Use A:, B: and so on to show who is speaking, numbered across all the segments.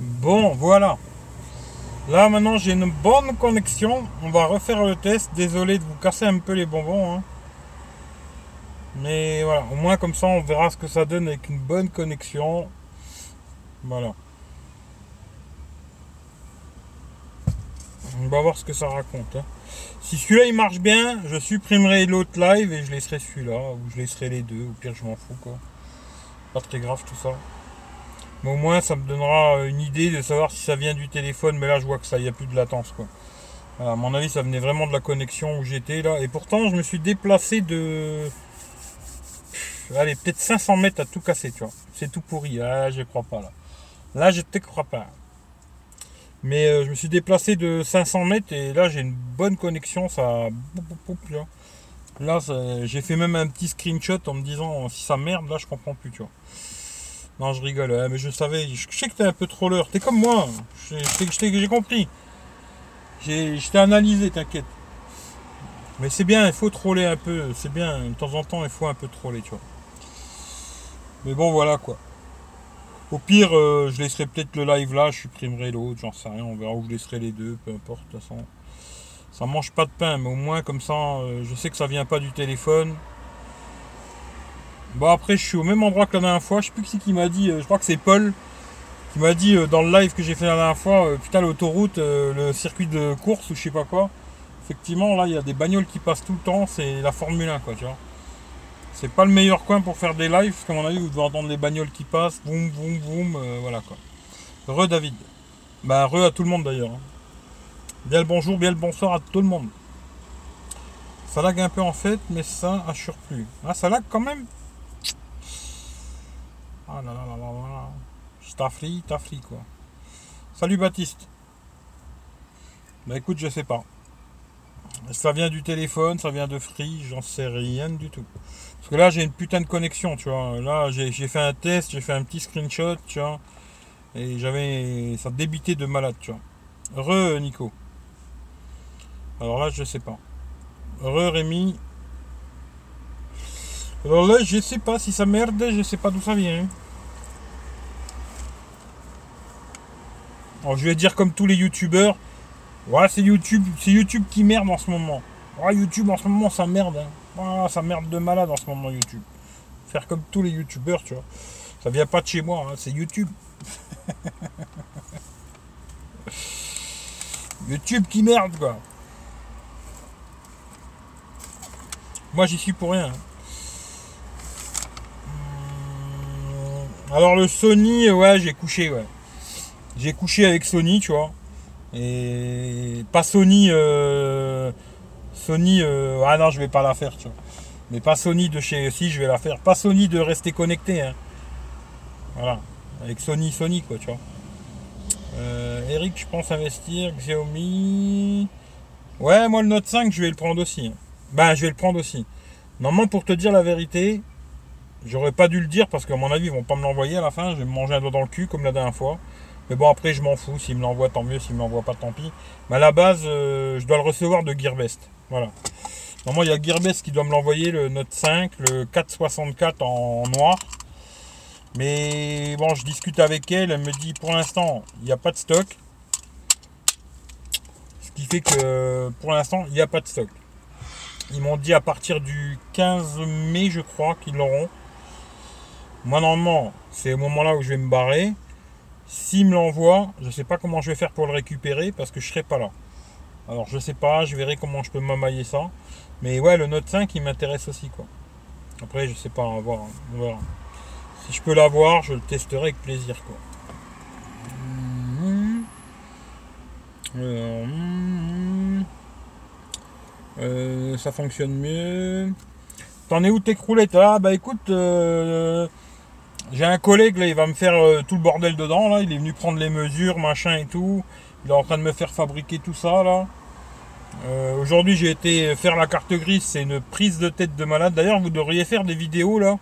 A: Bon, voilà. Là maintenant j'ai une bonne connexion. On va refaire le test. Désolé de vous casser un peu les bonbons. hein. Mais voilà, au moins comme ça on verra ce que ça donne avec une bonne connexion. Voilà. On va voir ce que ça raconte. hein. Si celui-là il marche bien, je supprimerai l'autre live et je laisserai celui-là. Ou je laisserai les deux. Au pire je m'en fous quoi. Pas très grave tout ça. Mais au moins, ça me donnera une idée de savoir si ça vient du téléphone. Mais là, je vois que ça, il n'y a plus de latence. Quoi. À mon avis, ça venait vraiment de la connexion où j'étais là. Et pourtant, je me suis déplacé de. Allez, peut-être 500 mètres à tout casser, tu vois. C'est tout pourri. Ah, je crois pas là. Là, je te crois pas. Mais euh, je me suis déplacé de 500 mètres et là, j'ai une bonne connexion. Ça. Là, j'ai fait même un petit screenshot en me disant si ça merde, là, je comprends plus, tu vois. Non, je rigole, hein, mais je savais, je sais que t'es un peu troller, t'es comme moi, j'ai compris. Je t'ai analysé, t'inquiète. Mais c'est bien, il faut troller un peu, c'est bien, de temps en temps, il faut un peu troller, tu vois. Mais bon, voilà quoi. Au pire, euh, je laisserai peut-être le live là, je supprimerai l'autre, j'en sais rien, on verra où je laisserai les deux, peu importe, de toute façon. Ça mange pas de pain, mais au moins comme ça, euh, je sais que ça vient pas du téléphone. Bon après je suis au même endroit que la dernière fois, je sais plus qui qui m'a dit, euh, je crois que c'est Paul qui m'a dit euh, dans le live que j'ai fait la dernière fois, euh, putain l'autoroute, le circuit de course ou je sais pas quoi. Effectivement là il y a des bagnoles qui passent tout le temps, c'est la Formule 1 quoi tu vois. C'est pas le meilleur coin pour faire des lives, parce qu'à mon avis vous devez entendre les bagnoles qui passent, boum boum boum, voilà quoi. Re David. Bah re à tout le monde d'ailleurs. hein. Bien le bonjour, bien le bonsoir à tout le monde. Ça lag un peu en fait, mais ça assure plus. Ah ça lag quand même? Ah là là là là là. Staffly, Taffly quoi. Salut Baptiste. Bah écoute, je sais pas. Ça vient du téléphone, ça vient de Free, j'en sais rien du tout. Parce que là j'ai une putain de connexion, tu vois. Là j'ai fait un test, j'ai fait un petit screenshot, tu vois. Et j'avais. ça débitait de malade, tu vois. Re Nico. Alors là je sais pas. Re Rémi. Alors là, je sais pas si ça merde, je sais pas d'où ça vient. Alors je vais dire comme tous les youtubeurs, ouais c'est YouTube, c'est YouTube qui merde en ce moment. Ouais YouTube en ce moment ça merde. hein. Ouais, ça merde de malade en ce moment YouTube. Faire comme tous les youtubeurs, tu vois. Ça vient pas de chez moi, hein, c'est YouTube. YouTube qui merde quoi. Moi j'y suis pour rien. hein. Hum, Alors le Sony, ouais, j'ai couché, ouais. J'ai couché avec Sony, tu vois. Et pas Sony, euh, Sony, euh, ah non, je vais pas la faire, tu vois. Mais pas Sony de chez, si, je vais la faire. Pas Sony de rester connecté, hein. Voilà. Avec Sony, Sony, quoi, tu vois. Euh, Eric, je pense investir, Xiaomi. Ouais, moi le Note 5, je vais le prendre aussi. Ben, je vais le prendre aussi. Normalement, pour te dire la vérité, j'aurais pas dû le dire parce qu'à mon avis, ils vont pas me l'envoyer à la fin. Je vais me manger un doigt dans le cul comme la dernière fois. Mais bon, après, je m'en fous. S'ils me l'envoient, tant mieux. S'ils me l'envoient pas, tant pis. Mais à la base, euh, je dois le recevoir de Gearbest. Voilà. Normalement, il y a Gearbest qui doit me l'envoyer, le Note 5, le 464 en noir. Mais bon, je discute avec elle. Elle me dit pour l'instant, il n'y a pas de stock. Ce qui fait que pour l'instant, il n'y a pas de stock. Ils m'ont dit à partir du 15 mai, je crois, qu'ils l'auront. Moi, normalement, c'est au moment là où je vais me barrer. S'ils me l'envoient, je ne sais pas comment je vais faire pour le récupérer parce que je serai pas là. Alors, je sais pas, je verrai comment je peux m'amailler ça. Mais ouais, le Note 5, il m'intéresse aussi, quoi. Après, je sais pas, on hein, on verra. Si je peux l'avoir, je le testerai avec plaisir, quoi. Euh, ça fonctionne mieux. T'en es où tes croulettes? Ah bah écoute, euh, j'ai un collègue là, il va me faire euh, tout le bordel dedans là. Il est venu prendre les mesures, machin et tout. Il est en train de me faire fabriquer tout ça là. Euh, Aujourd'hui j'ai été faire la carte grise, c'est une prise de tête de malade. D'ailleurs vous devriez faire des vidéos là.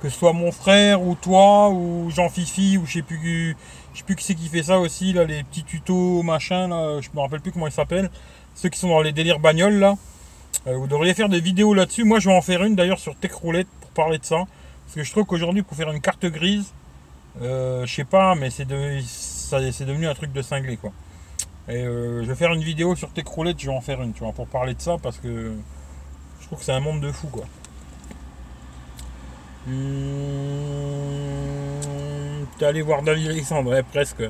A: Que ce soit mon frère ou toi ou Jean Fifi ou je sais plus je sais plus qui c'est qui fait ça aussi là, les petits tutos machin là, je me rappelle plus comment ils s'appellent. Ceux qui sont dans les délires bagnoles là. Euh, vous devriez faire des vidéos là-dessus. Moi, je vais en faire une d'ailleurs sur Tech Roulette pour parler de ça. Parce que je trouve qu'aujourd'hui, pour faire une carte grise, Euh, je sais pas, mais c'est de, devenu un truc de cinglé quoi. Et euh, je vais faire une vidéo sur tes croulettes, je vais en faire une, tu vois, pour parler de ça parce que je trouve que c'est un monde de fou quoi. Hmm, T'es allé voir David Alexandre, ouais, presque.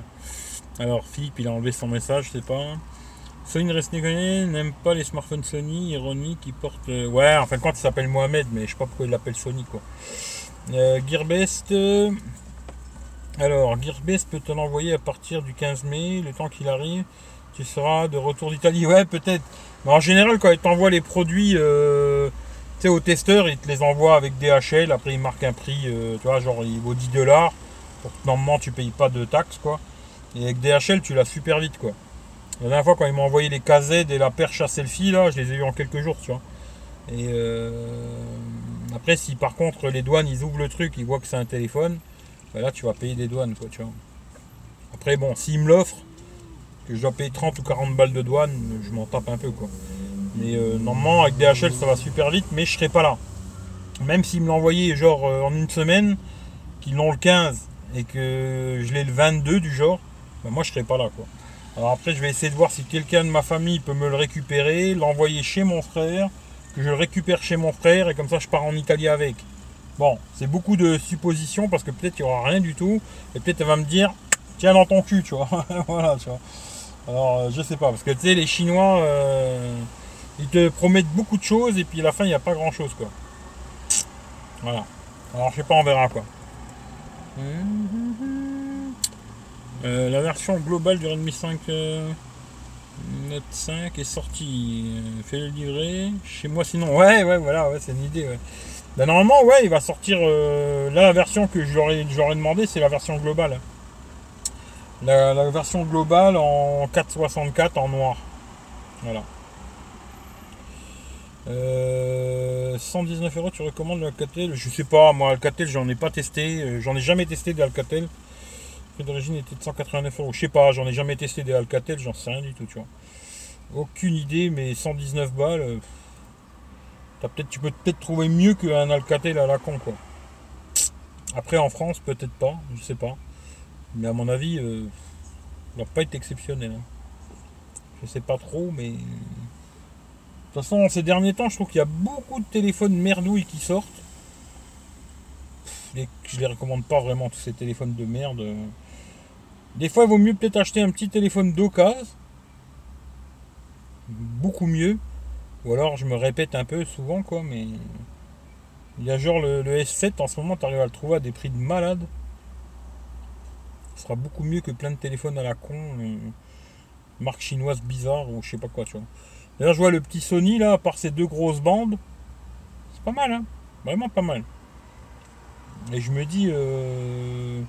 A: Alors Philippe, il a enlevé son message, je sais pas. Sony reste déconné, n'aime pas les smartphones Sony, ironique, qui portent. euh, Ouais, en fin de compte, il s'appelle Mohamed, mais je sais pas pourquoi il l'appelle Sony quoi. Euh, Gearbest. euh, Alors, Gearbest peut te l'envoyer à partir du 15 mai, le temps qu'il arrive. Tu seras de retour d'Italie. Ouais, peut-être. Mais en général, quand ils t'envoient les produits euh, tu sais, au testeur, ils te les envoient avec DHL. Après, ils marquent un prix, euh, tu vois, genre il vaut 10 dollars. Normalement, tu payes pas de taxes, quoi. Et avec DHL, tu l'as super vite, quoi. La dernière fois, quand ils m'ont envoyé les KZ et la perche à selfie, là, je les ai eu en quelques jours, tu vois. Et après, si par contre les douanes, ils ouvrent le truc, ils voient que c'est un téléphone, bah là, tu vas payer des douanes, quoi, tu vois. Après, bon, s'ils me l'offrent, que je dois payer 30 ou 40 balles de douane, je m'en tape un peu, quoi. Mais euh, normalement, avec DHL, ça va super vite, mais je serai pas là. Même s'ils me l'envoyaient, genre, euh, en une semaine, qu'ils l'ont le 15 et que je l'ai le 22 du genre, bah, moi, je serai pas là, quoi. Alors après, je vais essayer de voir si quelqu'un de ma famille peut me le récupérer, l'envoyer chez mon frère, que je récupère chez mon frère et comme ça je pars en Italie avec. Bon, c'est beaucoup de suppositions parce que peut-être il n'y aura rien du tout et peut-être elle va me dire tiens dans ton cul, tu vois. voilà, tu vois. Alors euh, je sais pas parce que tu sais les Chinois euh, ils te promettent beaucoup de choses et puis à la fin il n'y a pas grand chose quoi. Voilà. Alors je sais pas, on verra quoi. Euh, la version globale du Redmi 5 euh, Note 5 est sortie. Euh, Fais le livrer. Chez moi sinon. Ouais, ouais, voilà, ouais, c'est une idée. Ben, normalement, ouais, il va sortir. euh, la version que j'aurais demandé, c'est la version globale. La, version globale en 464 en noir. Voilà. Euh, 119 euros, tu recommandes le Alcatel Je sais pas, moi, Alcatel, j'en ai pas testé. euh, J'en ai jamais testé des Alcatel. Prix d'origine était de 189 euros. Je sais pas, j'en ai jamais testé des Alcatel, j'en sais rien du tout, tu vois. Aucune idée, mais 119 balles. euh, t'as peut-être, tu peux peut-être trouver mieux qu'un Alcatel à la con, quoi. Après, en France, peut-être pas, je sais pas. Mais à mon avis, euh, il va pas être exceptionnel. hein. Je sais pas trop, mais. De toute façon, ces derniers temps, je trouve qu'il y a beaucoup de téléphones merdouilles qui sortent. Les- je les recommande pas vraiment, tous ces téléphones de merde. Des fois, il vaut mieux peut-être acheter un petit téléphone d'occasion. Beaucoup mieux. Ou alors, je me répète un peu souvent, quoi, mais. Il y a genre le, le S7, en ce moment, tu arrives à le trouver à des prix de malade. Ce sera beaucoup mieux que plein de téléphones à la con. euh, marque chinoise bizarre ou je sais pas quoi, tu vois. D'ailleurs, je vois le petit Sony là, à part ces deux grosses bandes. C'est pas mal, hein. Vraiment pas mal. Et je me dis, euh,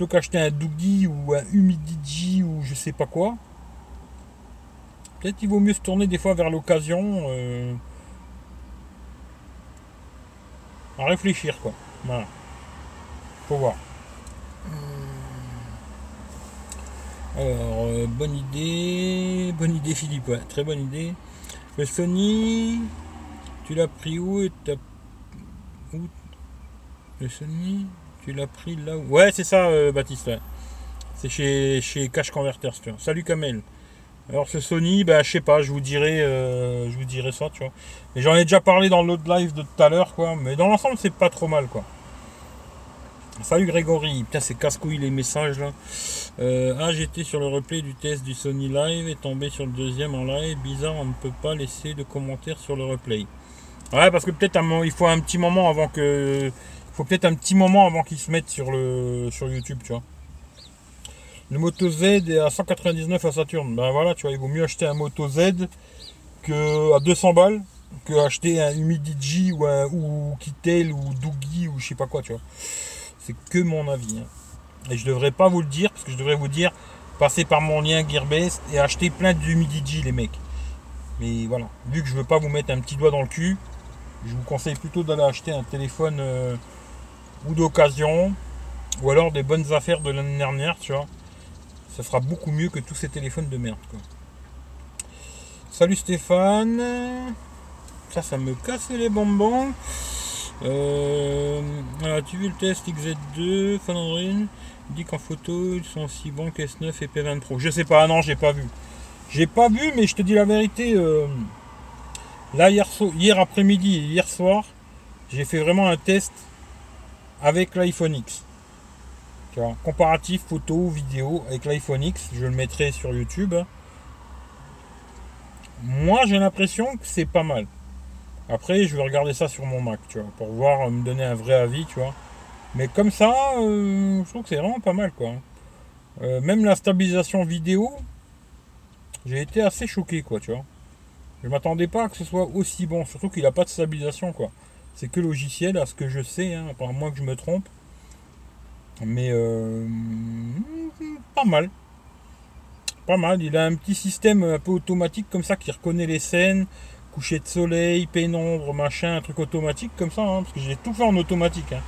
A: plutôt qu'acheter un Doogie ou un Humidigi ou je sais pas quoi, peut-être il vaut mieux se tourner des fois vers l'occasion. euh, à réfléchir, quoi. Voilà. Faut voir. Alors, euh, bonne idée. Bonne idée, Philippe, ouais, très bonne idée. Le Sony, tu l'as pris où et t'as. Où? Le Sony, tu l'as pris là où Ouais, c'est ça, euh, Baptiste. C'est chez, chez Cash Converters, tu vois. Salut Kamel. Alors ce Sony, bah je sais pas, je vous dirai, euh, je vous dirai ça, tu vois. Mais j'en ai déjà parlé dans l'autre live de tout à l'heure, quoi. Mais dans l'ensemble, c'est pas trop mal, quoi. Salut Grégory, putain c'est casse-couille les messages là. Euh, ah j'étais sur le replay du test du Sony Live et tombé sur le deuxième en live. Bizarre, on ne peut pas laisser de commentaires sur le replay. Ouais parce que peut-être il faut un petit moment avant que. Faut peut-être un petit moment avant qu'ils se mettent sur le sur YouTube, tu vois. Le Moto Z est à 199 à Saturne. Ben voilà, tu vois, il vaut mieux acheter un Moto Z que à 200 balles que acheter un Humidigi ou un ou Kittel ou Doogie ou je sais pas quoi, tu vois. C'est que mon avis. hein. Et je devrais pas vous le dire, parce que je devrais vous dire, passez par mon lien Gearbest et acheter plein d'humidigi les mecs. Mais voilà, vu que je veux pas vous mettre un petit doigt dans le cul, je vous conseille plutôt d'aller acheter un téléphone euh, ou d'occasion, ou alors des bonnes affaires de l'année dernière, tu vois. Ça sera beaucoup mieux que tous ces téléphones de merde. Quoi. Salut Stéphane. Ça, ça me casse les bonbons. Euh, voilà, tu vu le test XZ2, Fan Android Il dit qu'en photo, ils sont aussi bons qu'S9 et P20 Pro. Je sais pas, non, j'ai pas vu. J'ai pas vu, mais je te dis la vérité. euh, là, hier, hier après-midi et hier soir, j'ai fait vraiment un test avec l'iPhone X. Tu vois, comparatif photo, vidéo avec l'iPhone X. Je le mettrai sur YouTube. Moi, j'ai l'impression que c'est pas mal. Après, je vais regarder ça sur mon Mac, tu vois, pour voir, euh, me donner un vrai avis, tu vois. Mais comme ça, euh, je trouve que c'est vraiment pas mal, quoi. Euh, même la stabilisation vidéo, j'ai été assez choqué, quoi, tu vois. Je m'attendais pas à que ce soit aussi bon, surtout qu'il n'a pas de stabilisation, quoi. C'est que logiciel, à ce que je sais, hein, à moins que je me trompe. Mais euh, pas mal. Pas mal. Il a un petit système un peu automatique comme ça qui reconnaît les scènes, coucher de soleil, pénombre, machin, un truc automatique comme ça, hein, parce que j'ai tout fait en automatique. hein.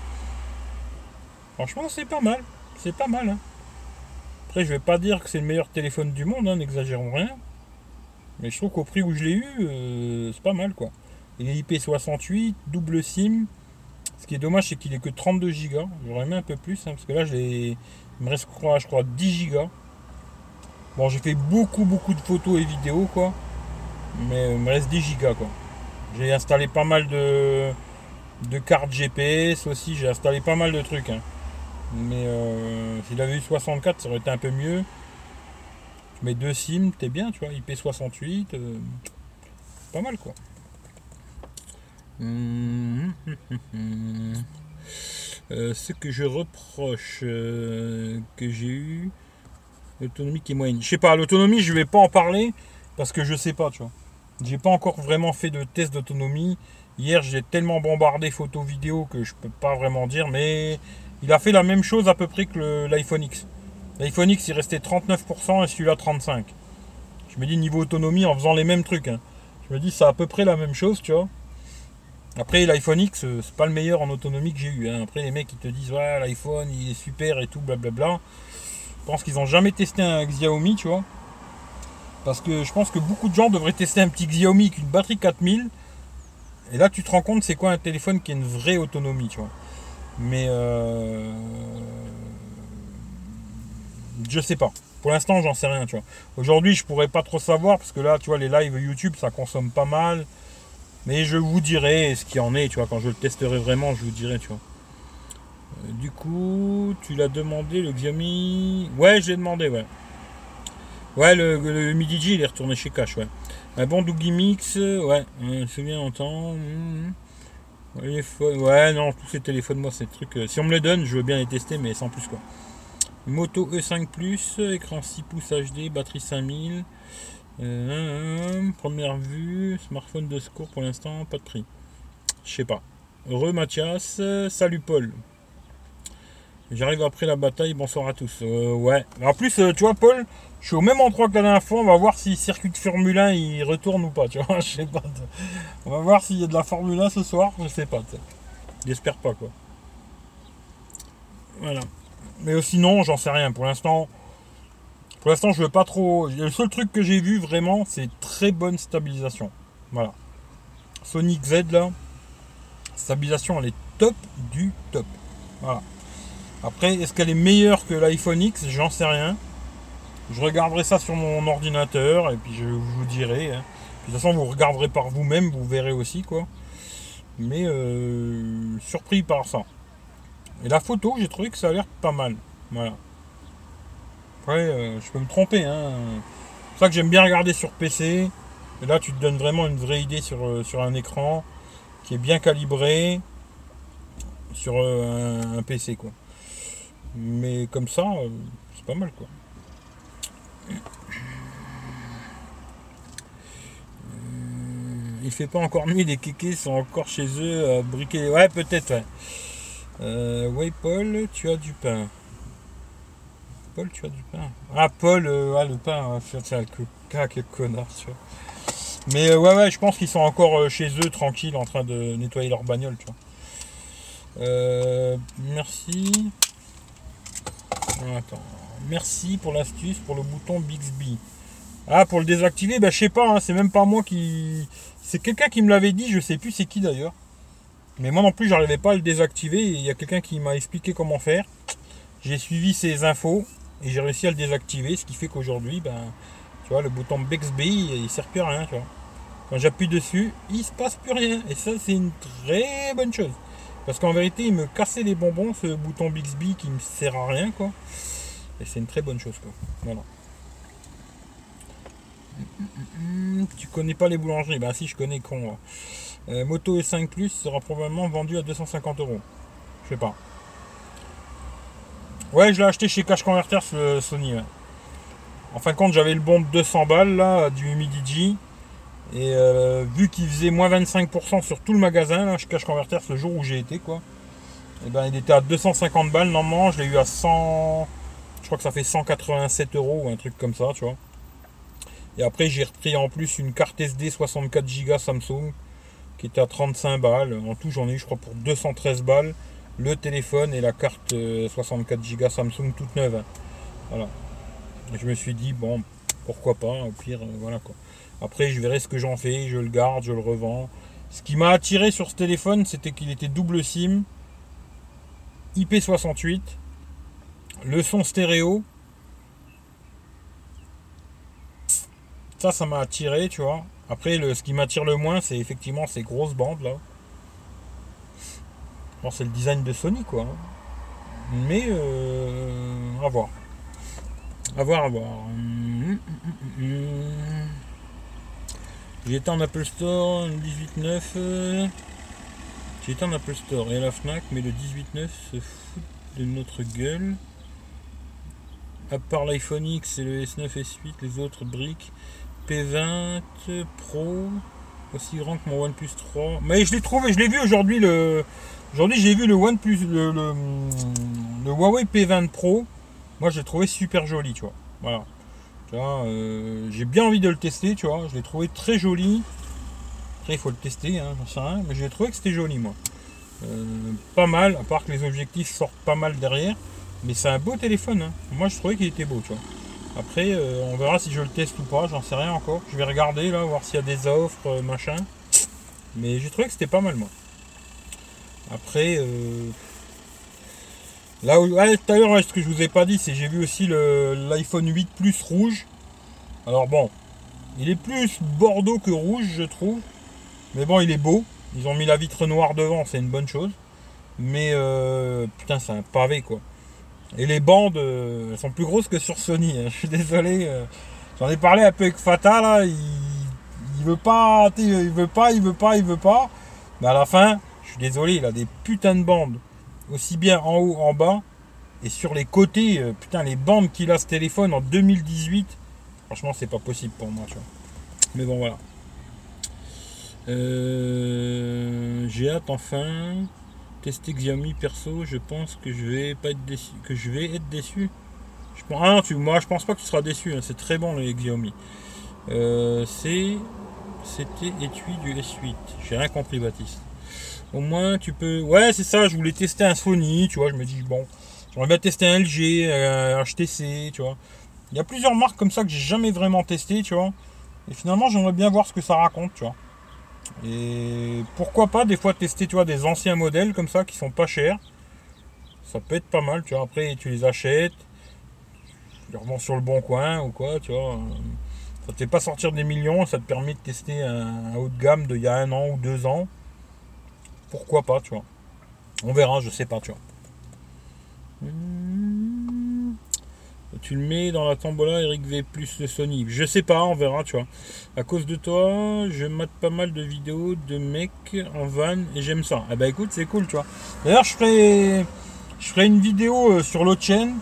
A: Franchement, c'est pas mal. C'est pas mal. hein. Après, je vais pas dire que c'est le meilleur téléphone du monde, n'exagérons rien. Mais je trouve qu'au prix où je l'ai eu, euh, c'est pas mal quoi. Il est IP68, double SIM. Ce qui est dommage, c'est qu'il est que 32 Go. J'aurais aimé un peu plus, hein, parce que là, il me reste, je crois, je crois, 10 Go. Bon, j'ai fait beaucoup, beaucoup de photos et vidéos, quoi. Mais il me reste 10 gigas quoi. J'ai installé pas mal de, de cartes GPS aussi, j'ai installé pas mal de trucs. hein. Mais euh, s'il avait eu 64, ça aurait été un peu mieux. Mets deux SIM, t'es bien, tu vois, IP68, euh, pas mal quoi. Euh, ce que je reproche euh, que j'ai eu, l'autonomie qui est moyenne. Je sais pas, l'autonomie, je vais pas en parler parce que je sais pas, tu vois. J'ai pas encore vraiment fait de test d'autonomie. Hier, j'ai tellement bombardé photos vidéo que je peux pas vraiment dire, mais il a fait la même chose à peu près que l'iPhone X. L'iPhone X, il restait 39% et celui-là 35%. Je me dis niveau autonomie en faisant les mêmes trucs. hein. Je me dis c'est à peu près la même chose, tu vois. Après l'iPhone X, euh, c'est pas le meilleur en autonomie que j'ai eu. hein. Après les mecs ils te disent ouais l'iPhone il est super et tout, blablabla. Je pense qu'ils ont jamais testé un Xiaomi, tu vois. Parce que je pense que beaucoup de gens devraient tester un petit Xiaomi avec une batterie 4000. Et là, tu te rends compte, c'est quoi un téléphone qui a une vraie autonomie, tu vois. Mais euh, je sais pas. Pour l'instant, j'en sais rien, tu vois. Aujourd'hui, je pourrais pas trop savoir parce que là, tu vois, les lives YouTube, ça consomme pas mal. Mais je vous dirai ce qu'il en est, tu vois. Quand je le testerai vraiment, je vous dirai, tu vois. Euh, du coup, tu l'as demandé, le Xiaomi? Ouais, j'ai demandé, ouais. Ouais, le, Midi G, il est retourné chez Cash, ouais. Un bon Doogie Mix, euh, ouais, c'est bien longtemps. Mhm. Ouais, non, tous ces téléphones, moi, ces trucs. euh, si on me les donne, je veux bien les tester, mais sans plus, quoi. Moto E5 Plus, écran 6 pouces HD, batterie 5000. Euh, première vue, smartphone de secours pour l'instant, pas de prix. Je sais pas. Heureux Mathias, salut Paul. J'arrive après la bataille, bonsoir à tous. Euh, ouais. En plus, euh, tu vois, Paul, je suis au même endroit que la dernière fois. On va voir si circuit de Formule 1 il retourne ou pas. Pas. On va voir s'il y a de la Formule 1 ce soir. Je sais pas. J'espère pas quoi. Voilà. Mais sinon, j'en sais rien. Pour l'instant, pour l'instant, je veux pas trop. Le seul truc que j'ai vu vraiment, c'est très bonne stabilisation. Voilà. Sonic Z là, stabilisation, elle est top du top. Voilà. Après, est-ce qu'elle est meilleure que l'iPhone X? J'en sais rien. Je regarderai ça sur mon ordinateur et puis je vous dirai. hein. De toute façon, vous regarderez par vous-même, vous verrez aussi quoi. Mais euh, surpris par ça. Et la photo, j'ai trouvé que ça a l'air pas mal. Voilà. Après, euh, je peux me tromper. Hein. C'est ça que j'aime bien regarder sur PC. Et là, tu te donnes vraiment une vraie idée sur, euh, sur un écran qui est bien calibré sur euh, un, PC quoi. Mais comme ça, c'est pas mal quoi. Il fait pas encore nuit, les kékés sont encore chez eux à briquer. Ouais, peut-être, ouais. Ouais, Paul, tu as du pain. Paul, tu as du pain. Ah, Paul, euh, ah, le pain, tiens, que, quel connard. Mais euh, ouais, ouais, je pense qu'ils sont encore euh, chez eux, tranquilles, en train de nettoyer leur bagnole, merci. Merci pour l'astuce pour le bouton Bixby. Ah, pour le désactiver, bah, je sais pas, hein, c'est même pas moi qui. C'est quelqu'un qui me l'avait dit, je sais plus c'est qui d'ailleurs. Mais moi non plus, j'arrivais pas à le désactiver. Il y a quelqu'un qui m'a expliqué comment faire. J'ai suivi ses infos et j'ai réussi à le désactiver. Ce qui fait qu'aujourd'hui, ben, tu vois, le bouton Bixby, il sert plus à rien. Quand j'appuie dessus, il se passe plus rien. Et ça, c'est une très bonne chose. Parce qu'en vérité, il me cassait les bonbons, ce bouton Bixby qui ne sert à rien, quoi. Et c'est une très bonne chose, quoi. Voilà. Tu connais pas les boulangeries? Bah si, je connais con. Euh, Moto E5 Plus sera probablement vendu à 250 euros. Je sais pas. Ouais, je l'ai acheté chez Cash Converter, ce Sony. En fin de compte, j'avais le bon de 200 balles là, du Midigi. Et euh, vu qu'il faisait moins 25% sur tout le magasin, là, chez Cash Converter, ce jour où j'ai été, quoi. Et eh ben, il était à 250 balles. Normalement, je l'ai eu à 100. Je crois que ça fait 187 euros ou un truc comme ça, tu vois. Et après, j'ai repris en plus une carte SD 64 Go Samsung qui était à 35 balles. En tout, j'en ai eu, je crois, pour 213 balles. Le téléphone et la carte 64 euh, Go Samsung toute neuve. Voilà. je me suis dit, bon, pourquoi pas, au pire, euh, voilà quoi. Après, je verrai ce que j'en fais, je le garde, je le revends. Ce qui m'a attiré sur ce téléphone, c'était qu'il était double SIM, IP68, le son stéréo. Ça, ça m'a attiré, tu vois. Après, le, ce qui m'attire le moins, c'est effectivement ces grosses bandes là. C'est le design de Sony, quoi. Mais, euh, à voir. À voir, à voir. J'ai été en Apple Store le 18.9. Euh, en Apple Store et à la Fnac, mais le 18.9 se fout de notre gueule. À part l'iPhone X et le S9, S8, les autres briques. P20 Pro, aussi grand que mon OnePlus 3. Mais je l'ai trouvé, je l'ai vu aujourd'hui. Le... Aujourd'hui, j'ai vu le OnePlus, le, le, Huawei P20 Pro. Moi, j'ai trouvé super joli, tu vois. Voilà. Euh, j'ai bien envie de le tester, tu vois. Je l'ai trouvé très joli. Après, il faut le tester, hein, j'en sais rien. Mais j'ai trouvé que c'était joli, moi. Euh, pas mal, à part que les objectifs sortent pas mal derrière. Mais c'est un beau téléphone. Hein. Moi, je trouvais qu'il était beau, tu vois. Après, euh, on verra si je le teste ou pas. J'en sais rien encore. Je vais regarder, là, voir s'il y a des offres, machin. Mais j'ai trouvé que c'était pas mal, moi. Après, Là où, tout à l'heure, ce que je vous ai pas dit, c'est j'ai vu aussi l'iPhone 8 Plus rouge. Alors bon, il est plus bordeaux que rouge, je trouve. Mais bon, il est beau. Ils ont mis la vitre noire devant, c'est une bonne chose. Mais euh, putain, c'est un pavé quoi. Et les bandes, euh, elles sont plus grosses que sur Sony. Hein. Je suis désolé. Euh. J'en ai parlé un peu avec Fata là. Il, il veut pas, il veut pas, il veut pas, il veut pas. Mais à la fin, je suis désolé, il a des putains de bandes aussi bien en haut, en bas, et sur les côtés, euh, putain, les bandes qu'il a ce téléphone en 2018, franchement, c'est pas possible pour moi, tu vois. Mais bon, voilà. Euh, j'ai hâte enfin tester Xiaomi perso. Je pense que je vais pas être déçu. Que je vais être déçu. Pense, ah tu, moi, je pense pas que tu seras déçu. Hein, c'est très bon les Xiaomi. Euh, c'est c'était étui du S8. J'ai rien compris, Baptiste. Au moins, tu peux. Ouais, c'est ça. Je voulais tester un Sony, tu vois. Je me dis, bon, j'aimerais bien tester un LG, un HTC, tu vois. Il y a plusieurs marques comme ça que j'ai jamais vraiment testé, tu vois. Et finalement, j'aimerais bien voir ce que ça raconte, tu vois. Et pourquoi pas des fois tester, tu vois, des anciens modèles comme ça qui sont pas chers. Ça peut être pas mal, tu vois. Après, tu les achètes, tu les revends sur le bon coin ou quoi, tu vois. Ça te fait pas sortir des millions, ça te permet de tester un haut de gamme d'il y a un an ou deux ans pourquoi pas, tu vois. On verra, je sais pas, tu vois. Hmm. Tu le mets dans la tombola Eric V plus de Sony. Je sais pas, on verra, tu vois. À cause de toi, je mate pas mal de vidéos de mecs en van et j'aime ça. Eh ben écoute, c'est cool, tu vois. D'ailleurs, je ferai, je ferai une vidéo euh, sur l'autre chaîne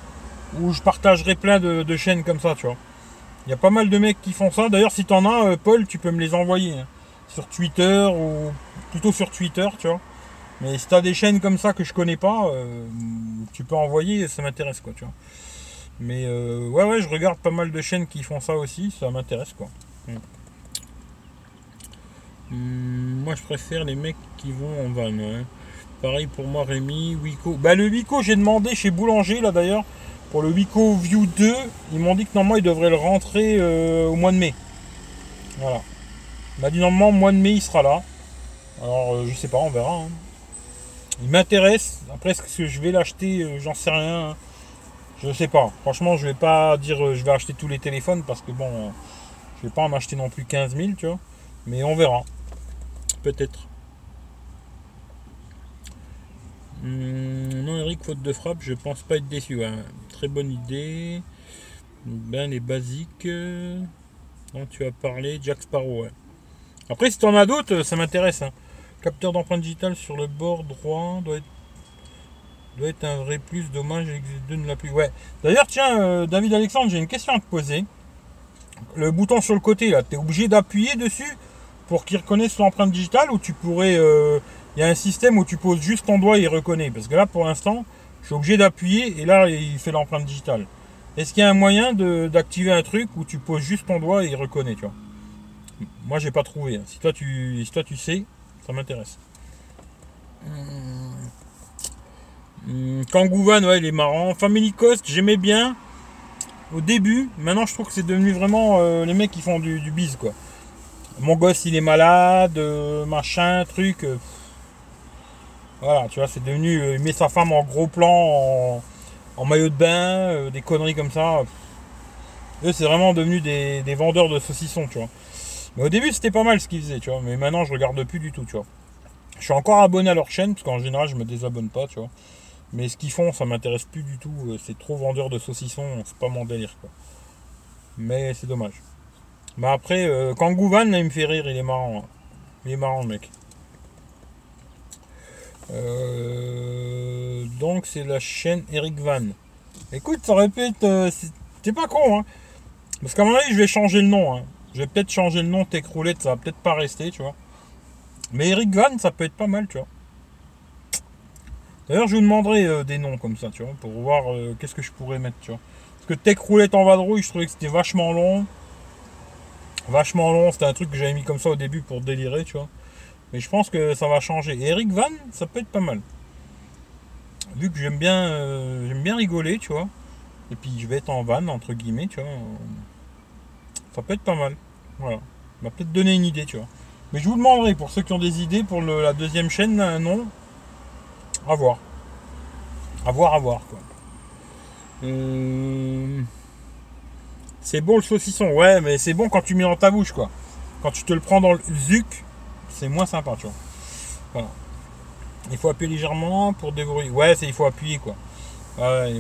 A: où je partagerai plein de, chaînes comme ça, tu vois. Il y a pas mal de mecs qui font ça. D'ailleurs, si t'en as, euh, Paul, tu peux me les envoyer. Hein sur Twitter ou plutôt sur Twitter, tu vois. Mais si tu as des chaînes comme ça que je connais pas, euh, tu peux envoyer, ça m'intéresse quoi, tu vois. Mais euh, ouais, ouais, je regarde pas mal de chaînes qui font ça aussi, ça m'intéresse quoi. Hmm. Hmm, moi je préfère les mecs qui vont en van. Pareil pour moi, Rémi, Wico. Bah, le Wico, j'ai demandé chez Boulanger là d'ailleurs, pour le Wico View 2, ils m'ont dit que normalement ils devraient le rentrer euh, au mois de mai. Voilà. M'a dit normalement, mois de mai, il sera là. Alors, euh, je sais pas, on verra. Hein. Il m'intéresse. Après, est-ce que je vais l'acheter euh, J'en sais rien. Je sais pas. Franchement, je vais pas dire euh, je vais acheter tous les téléphones parce que bon, je vais pas en acheter non plus 15 000, tu vois. Mais on verra. Peut-être. Hmm, non, Eric, faute de frappe, je pense pas être déçu. Très bonne idée. Ben, les basiques dont tu as parlé, Jack Sparrow, Après, si tu en as d'autres, ça m'intéresse. Hein. Capteur d'empreinte digitale sur le bord droit doit être, un vrai plus. Dommage, l'ex2 ne l'a plus. Ouais. D'ailleurs, tiens, euh, David Alexandre, j'ai une question à te poser. Le bouton sur le côté, là, tu es obligé d'appuyer dessus pour qu'il reconnaisse l'empreinte digitale ou tu pourrais. Euh, il y a un système où tu poses juste ton doigt et il reconnaît. Parce que là, pour l'instant, je suis obligé d'appuyer et là, il fait l'empreinte digitale. Est-ce qu'il y a un moyen d'activer un truc où tu poses juste ton doigt et il reconnaît, tu vois? Moi, j'ai pas trouvé. Hein. Si toi, tu, si toi, tu sais, ça m'intéresse. Hum, Kangouvan, ouais, il est marrant. Family Cost, j'aimais bien au début. Maintenant, je trouve que c'est devenu vraiment euh, les mecs qui font du, du bise, quoi. Mon gosse, il est malade, euh, machin, truc. Euh, voilà, tu vois, c'est devenu. il met sa femme en gros plan, en, maillot de bain, des conneries comme ça. Eux, c'est vraiment devenu des, des vendeurs de saucissons, tu vois. Mais au début, c'était pas mal ce qu'ils faisaient, tu vois. Mais maintenant, je regarde plus du tout, tu vois. Je suis encore abonné à leur chaîne, parce qu'en général, je me désabonne pas, tu vois. Mais ce qu'ils font, ça m'intéresse plus du tout. Euh, c'est trop vendeur de saucissons, c'est pas mon délire, quoi. Mais c'est dommage. Mais après, euh, Kangouvan, là, il me fait rire, il est marrant. Hein. Il est marrant, mec. Euh, donc, c'est la chaîne Eric Van. Écoute, ça répète. Euh, c'est pas con, hein. Parce qu'à mon avis, je vais changer le nom, hein. Je vais peut-être changer le nom Tech Roulette, ça va peut-être pas rester, tu vois. Mais Eric Van, ça peut être pas mal, tu vois. D'ailleurs, je vous demanderai euh, des noms comme ça, tu vois, pour voir euh, qu'est-ce que je pourrais mettre, tu vois. Parce que Tech Roulette en vadrouille, je trouvais que c'était vachement long. Vachement long, c'était un truc que j'avais mis comme ça au début pour délirer, tu vois. Mais je pense que ça va changer. Et Eric Van, ça peut être pas mal. Vu que j'aime bien, euh, j'aime bien rigoler, tu vois. Et puis je vais être en van, entre guillemets, tu vois. Ça peut être pas mal. Voilà. On va peut-être donner une idée, tu vois. Mais je vous demanderai, pour ceux qui ont des idées, pour la deuxième chaîne, un nom. À voir. À voir, à voir, quoi. Euh, c'est bon le saucisson, ouais, mais c'est bon quand tu mets dans ta bouche, quoi. Quand tu te le prends dans le zuc, c'est moins sympa, tu vois. Voilà. Il faut appuyer légèrement pour dévorer. Ouais, il faut appuyer, quoi.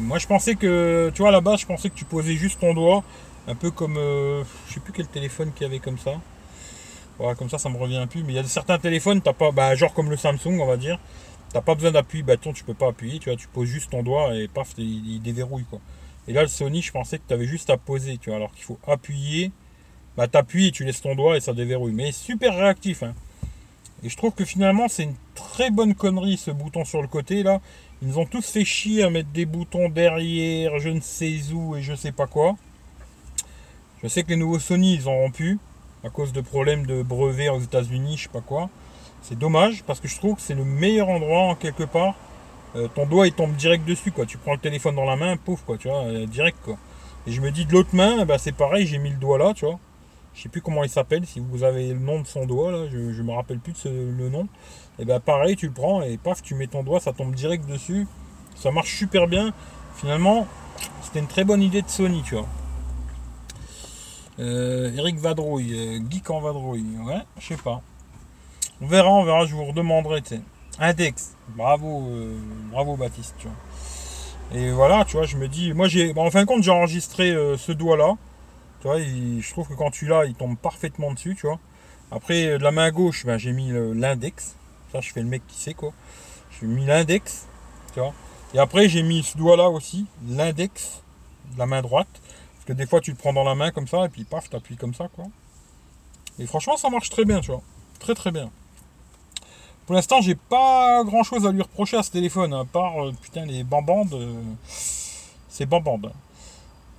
A: moi, je pensais que, tu vois, base, je pensais que tu posais juste ton doigt un peu comme, euh, je sais plus quel téléphone qu'il y avait comme ça. Voilà, comme ça, ça me revient plus. Mais il y a certains téléphones, t'as pas, bah, genre comme le Samsung, on va dire. T'as pas besoin d'appui bâton, tu peux pas appuyer, tu vois, tu poses juste ton doigt et paf, il, déverrouille quoi. Et là, le Sony, je pensais que tu avais juste à poser, tu vois, alors qu'il faut appuyer. Bah, t'appuies et tu laisses ton doigt et ça déverrouille. Mais super réactif, hein. Et je trouve que finalement, c'est une très bonne connerie ce bouton sur le côté là. Ils nous ont tous fait chier à mettre des boutons derrière, je ne sais où et je sais pas quoi. Je sais que les nouveaux Sony, ils ont rompu à cause de problèmes de brevets aux États-Unis, je sais pas quoi. C'est dommage parce que je trouve que c'est le meilleur endroit en quelque part. Euh, ton doigt il tombe direct dessus quoi. Tu prends le téléphone dans la main, pouf quoi, tu vois, euh, direct quoi. Et je me dis de l'autre main, bah, c'est pareil, j'ai mis le doigt là, tu vois. Je sais plus comment il s'appelle, si vous avez le nom de son doigt là, je, ne me rappelle plus de le nom. Et ben pareil, tu le prends et paf, tu mets ton doigt, ça tombe direct dessus. Ça marche super bien. Finalement, c'était une très bonne idée de Sony, tu vois. Euh, Eric Vadrouille, euh, Geek en Vadrouille, ouais, je sais pas. On verra, on verra, je vous redemanderai. Index, bravo, euh, bravo Baptiste. Et voilà, tu vois, je me dis, moi j'ai, en fin de compte, j'ai enregistré ce doigt-là. Tu vois, je trouve que quand tu l'as, il tombe parfaitement dessus, tu vois. Après, de la main gauche, ben, j'ai mis l'index. Ça, je fais le mec qui sait quoi. J'ai mis l'index, tu vois. Et après, j'ai mis ce doigt-là aussi, l'index de la main droite des fois, tu le prends dans la main comme ça, et puis paf, t'appuies comme ça, quoi. Et franchement, ça marche très bien, tu vois. Très très bien. Pour l'instant, j'ai pas grand chose à lui reprocher à ce téléphone, à part, euh, putain, les bambandes. Euh, c'est bambande.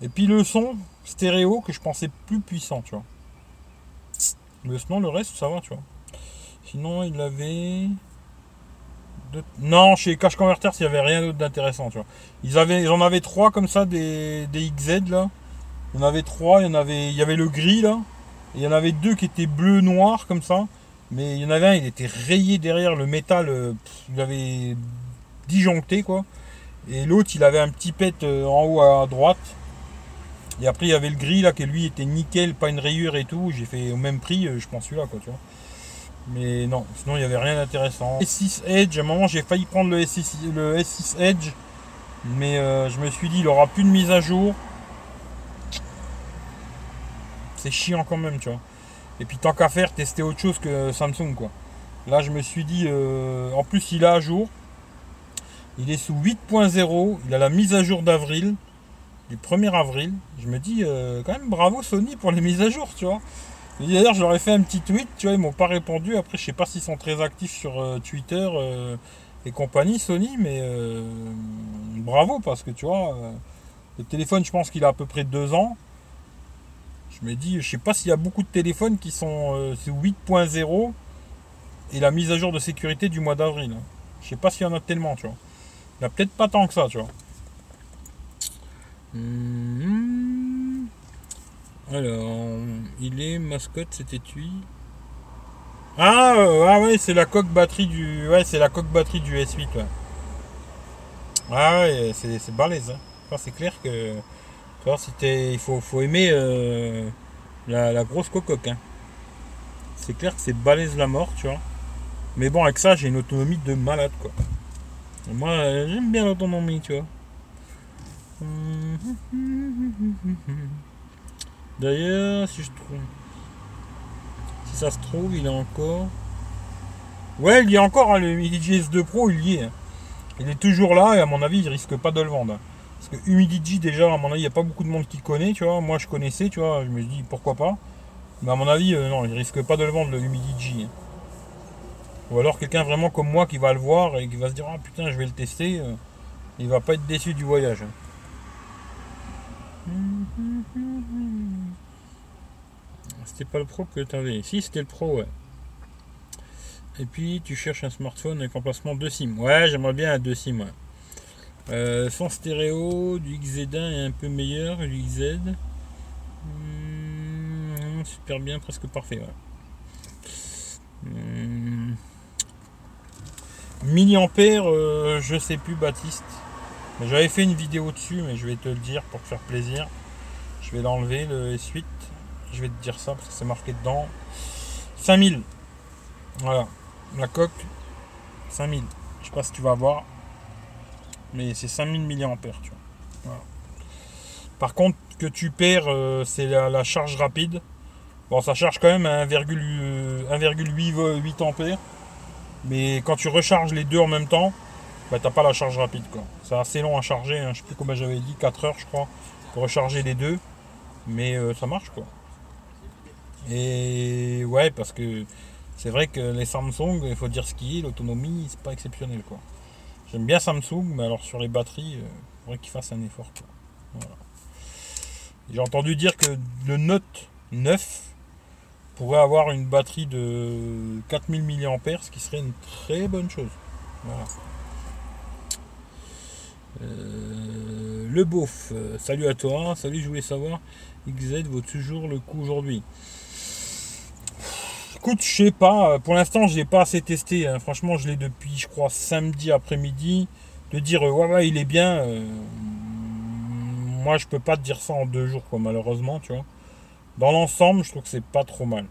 A: Et puis le son stéréo que je pensais plus puissant, tu vois. Le son, le reste, ça va, tu vois. Sinon, il avait. Non, chez Cash Converters, il n'y avait rien d'autre d'intéressant, tu vois. Ils, avaient, ils en avaient trois comme ça, des, des XZ, là. Il y en avait trois, il y en avait, il y avait le gris là, et il y en avait deux qui étaient bleu noir comme ça. Mais il y en avait un, il était rayé derrière le métal, euh, il avait disjoncté quoi. Et l'autre, il avait un petit pet euh, en haut à droite. Et après, il y avait le gris là, qui lui était nickel, pas une rayure et tout. J'ai fait au même prix, euh, je pense celui-là quoi, tu vois. Mais non, sinon il n'y avait rien d'intéressant. S6 Edge, à un moment j'ai failli prendre le S6, le S6 Edge, mais je me suis dit il aura plus de mise à jour. C'est chiant quand même, tu vois. Et puis tant qu'à faire, tester autre chose que Samsung quoi. Là je me suis dit, euh, en plus il est à jour. Il est sous 8.0, il a la mise à jour d'avril, du 1er avril. Je me dis euh, quand même bravo Sony pour les mises à jour, tu vois. D'ailleurs je leur ai fait un petit tweet, tu vois, ils m'ont pas répondu. Après je sais pas s'ils sont très actifs sur euh, Twitter et compagnie Sony, mais bravo parce que tu vois, le téléphone je pense qu'il a à peu près deux ans. Je me dis, je sais pas s'il y a beaucoup de téléphones qui sont euh, 8.0 et la mise à jour de sécurité du mois d'avril. Je sais pas s'il y en a tellement, tu vois. Il n'y a peut-être pas tant que ça, tu vois. Hmm. Alors, il est mascotte, c'était étui. Ah, euh, ah ouais, c'est la coque batterie du. Ouais, c'est la coque batterie du S8, ouais. Ah ouais, c'est balèze. Hein. c'est clair que il faut, faut aimer euh, la, grosse cocoque. Hein. C'est clair que c'est balèze la mort, tu vois. Mais bon, avec ça, j'ai une autonomie de malade, quoi. moi, j'aime bien l'autonomie, tu vois. D'ailleurs, si je trouve. Si ça se trouve, il est encore. Ouais, il y a encore, hein, le Midigi S2 Pro, il y est. Hein. Il est toujours là et à mon avis, il risque pas de le vendre. Parce que Humidigi, déjà, à mon avis, il n'y a pas beaucoup de monde qui connaît, tu vois. Moi, je connaissais, tu vois. Je me dis, pourquoi pas. Mais à mon avis, euh, non, il risque pas de le vendre, le Humidigi. Hein. Ou alors quelqu'un vraiment comme moi qui va le voir et qui va se dire, ah putain, je vais le tester. Euh, il va pas être déçu du voyage. C'était pas le pro que tu avais. Si, c'était le pro, ouais. Et puis, tu cherches un smartphone avec emplacement 2 SIM. Ouais, j'aimerais bien un 2 SIM, ouais. Euh, son stéréo du XZ1 est un peu meilleur du XZ. Hmm, super bien, presque parfait. Hmm. Milliampères, euh, je sais plus Baptiste. J'avais fait une vidéo dessus, mais je vais te le dire pour te faire plaisir. Je vais l'enlever le S8. Je vais te dire ça parce que c'est marqué dedans. 5000. Voilà. La coque. 5000. Je sais pas si tu vas voir mais c'est 5000 mAh. Tu vois. Par contre, que tu perds, euh, c'est la, charge rapide. Bon, ça charge quand même à 1,8 ampères. Mais quand tu recharges les deux en même temps, bah, t'as pas la charge rapide. C'est assez long à charger. Hein. Je sais plus comment j'avais dit, 4 heures je crois, pour recharger les deux. Mais euh, ça marche quoi. Et ouais, parce que c'est vrai que les Samsung, il faut dire ce qui est, l'autonomie, c'est pas exceptionnel quoi. J'aime bien Samsung, mais alors sur les batteries, il faudrait qu'il fasse un effort. J'ai entendu dire que le Note 9 pourrait avoir une batterie de 4000 mAh, ce qui serait une très bonne chose. Euh, le beauf, salut à toi, salut, je voulais savoir, XZ vaut toujours le coup aujourd'hui. Écoute, je sais pas. Pour l'instant, je l'ai pas assez testé. Hein. Franchement, je l'ai depuis, je crois, samedi après-midi. De dire, ouais, ouais, il est bien. Euh, moi, je peux pas te dire ça en deux jours, quoi, malheureusement, tu vois. Dans l'ensemble, je trouve que c'est pas trop mal.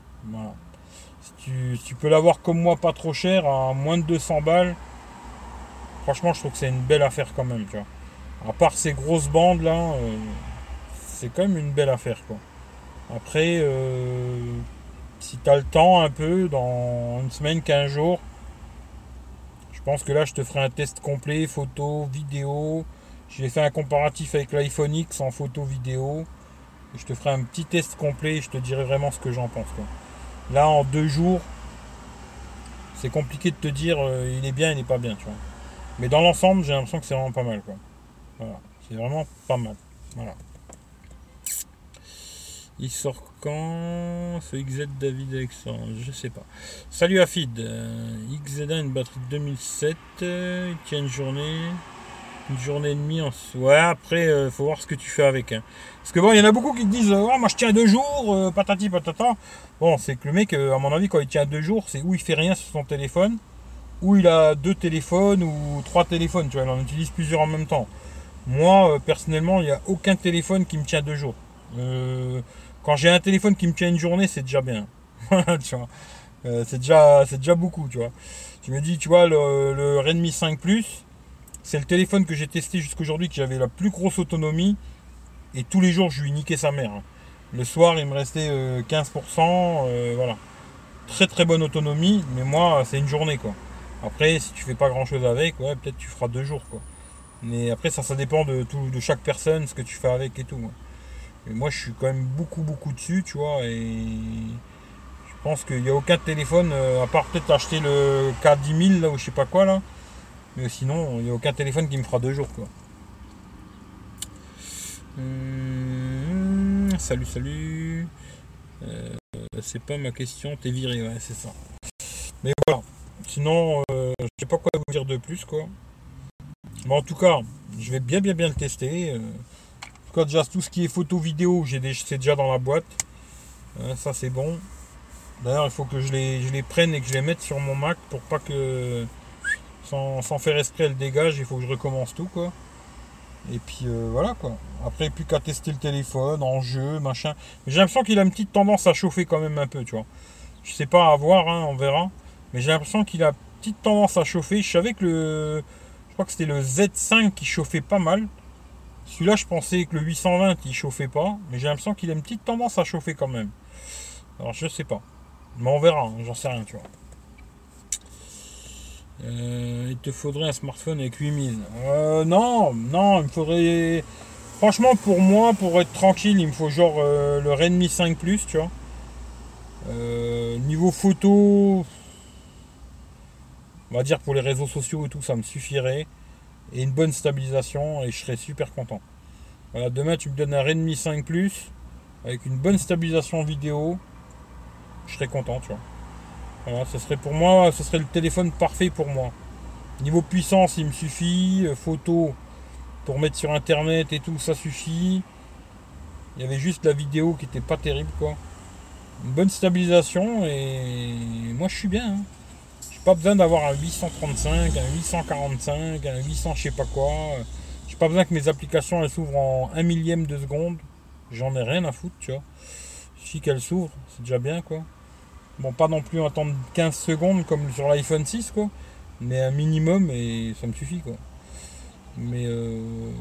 A: Si, tu, peux l'avoir comme moi, pas trop cher, à moins de 200 balles, franchement, je trouve que c'est une belle affaire quand même, tu vois. À part ces grosses bandes là, euh, c'est quand même une belle affaire, quoi. Après, euh, si tu as le temps un peu, dans une semaine, 15 jours, je pense que là, je te ferai un test complet, photo, vidéo. J'ai fait un comparatif avec l'iPhone X en photo, vidéo. je te ferai un petit test complet et je te dirai vraiment ce que j'en pense. Là, en deux jours, c'est compliqué de te dire euh, il est bien, il n'est pas bien. Mais dans l'ensemble, j'ai l'impression que c'est vraiment pas mal. Voilà. C'est vraiment pas mal. Voilà. Il sort quand ce XZ David Alexandre Je sais pas. Salut Afid. Euh, XZ1 une batterie de 2007. il tient une journée. Une journée et demie. En... Ouais, après, il faut voir ce que tu fais avec. Hein. Parce que bon, il y en a beaucoup qui te disent oh, Moi je tiens deux jours, patati patata. Bon, c'est que le mec, à mon avis, quand il tient deux jours, c'est où il fait rien sur son téléphone, ou il a deux téléphones ou trois téléphones. Tu vois, il en utilise plusieurs en même temps. Moi, personnellement, il n'y a aucun téléphone qui me tient deux jours. J'ai un téléphone qui me tient une journée, c'est déjà bien. tu vois. Euh, c'est déjà, c'est déjà beaucoup, tu vois. Tu me dis, tu vois, le, Redmi 5 Plus, c'est le téléphone que j'ai testé jusqu'aujourd'hui qui avait la plus grosse autonomie. Et tous les jours, je lui niquais sa mère. Hein. Le soir, il me restait 15%. Euh, euh, voilà. Très très bonne autonomie, mais moi, c'est une journée, quoi. Après, si tu fais pas grand chose avec, ouais, peut-être tu feras deux jours, quoi. Mais après, ça, ça dépend de, tout, de chaque personne, ce que tu fais avec et tout. Moi, je suis quand même beaucoup, beaucoup dessus, tu vois. Et je pense qu'il n'y a aucun téléphone, euh, à part peut-être acheter le K10000 là ou je sais pas quoi là. Mais sinon, il n'y a aucun téléphone qui me fera deux jours quoi. Hum, salut, salut. Euh, c'est pas ma question, t'es viré, ouais, c'est ça. Mais voilà. Sinon, euh, je sais pas quoi vous dire de plus quoi. Bon, en tout cas, je vais bien bien bien le tester. Tout cas, déjà tout ce qui est photo vidéo, j'ai c'est déjà dans la boîte. ça c'est bon. D'ailleurs, il faut que je les, les, prenne et que je les mette sur mon Mac pour pas que, sans, faire esprit, elle dégage. Il faut que je recommence tout, quoi. Et puis euh, voilà, quoi. Après, plus qu'à tester le téléphone, en jeu, machin. J'ai l'impression qu'il a une petite tendance à chauffer quand même un peu, tu vois. Je sais pas à voir, hein, on verra. Mais j'ai l'impression qu'il a une petite tendance à chauffer. Je savais que le. Je crois que c'était le Z5 qui chauffait pas mal. Celui-là, je pensais que le 820 il chauffait pas. Mais j'ai l'impression qu'il a une petite tendance à chauffer quand même. Alors, je sais pas. Mais on verra, hein, j'en sais rien, tu vois. Euh, il te faudrait un smartphone avec 8000. Euh, non, non, il me faudrait. Franchement, pour moi, pour être tranquille, il me faut genre euh, le Redmi 5 Plus, tu vois. Niveau photo, on va dire pour les réseaux sociaux et tout, ça me suffirait. Et une bonne stabilisation, et je serais super content. Voilà, demain, tu me donnes un Redmi 5 Plus avec une bonne stabilisation vidéo je serais content, tu vois. Voilà, ce serait pour moi, ce serait le téléphone parfait pour moi. Niveau puissance, il me suffit. Euh, photo pour mettre sur internet et tout, ça suffit. Il y avait juste la vidéo qui était pas terrible, quoi. Une bonne stabilisation et moi je suis bien. Hein. Pas besoin d'avoir un 835, un 845, un 800 je sais pas quoi. J'ai pas besoin que mes applications elles s'ouvrent en un millième de seconde. J'en ai rien à foutre, tu vois. Suffit qu'elles s'ouvrent, c'est déjà bien quoi. Bon, pas non plus attendre 15 secondes comme sur l'iPhone 6, quoi. Mais un minimum et ça me suffit, quoi. Mais euh,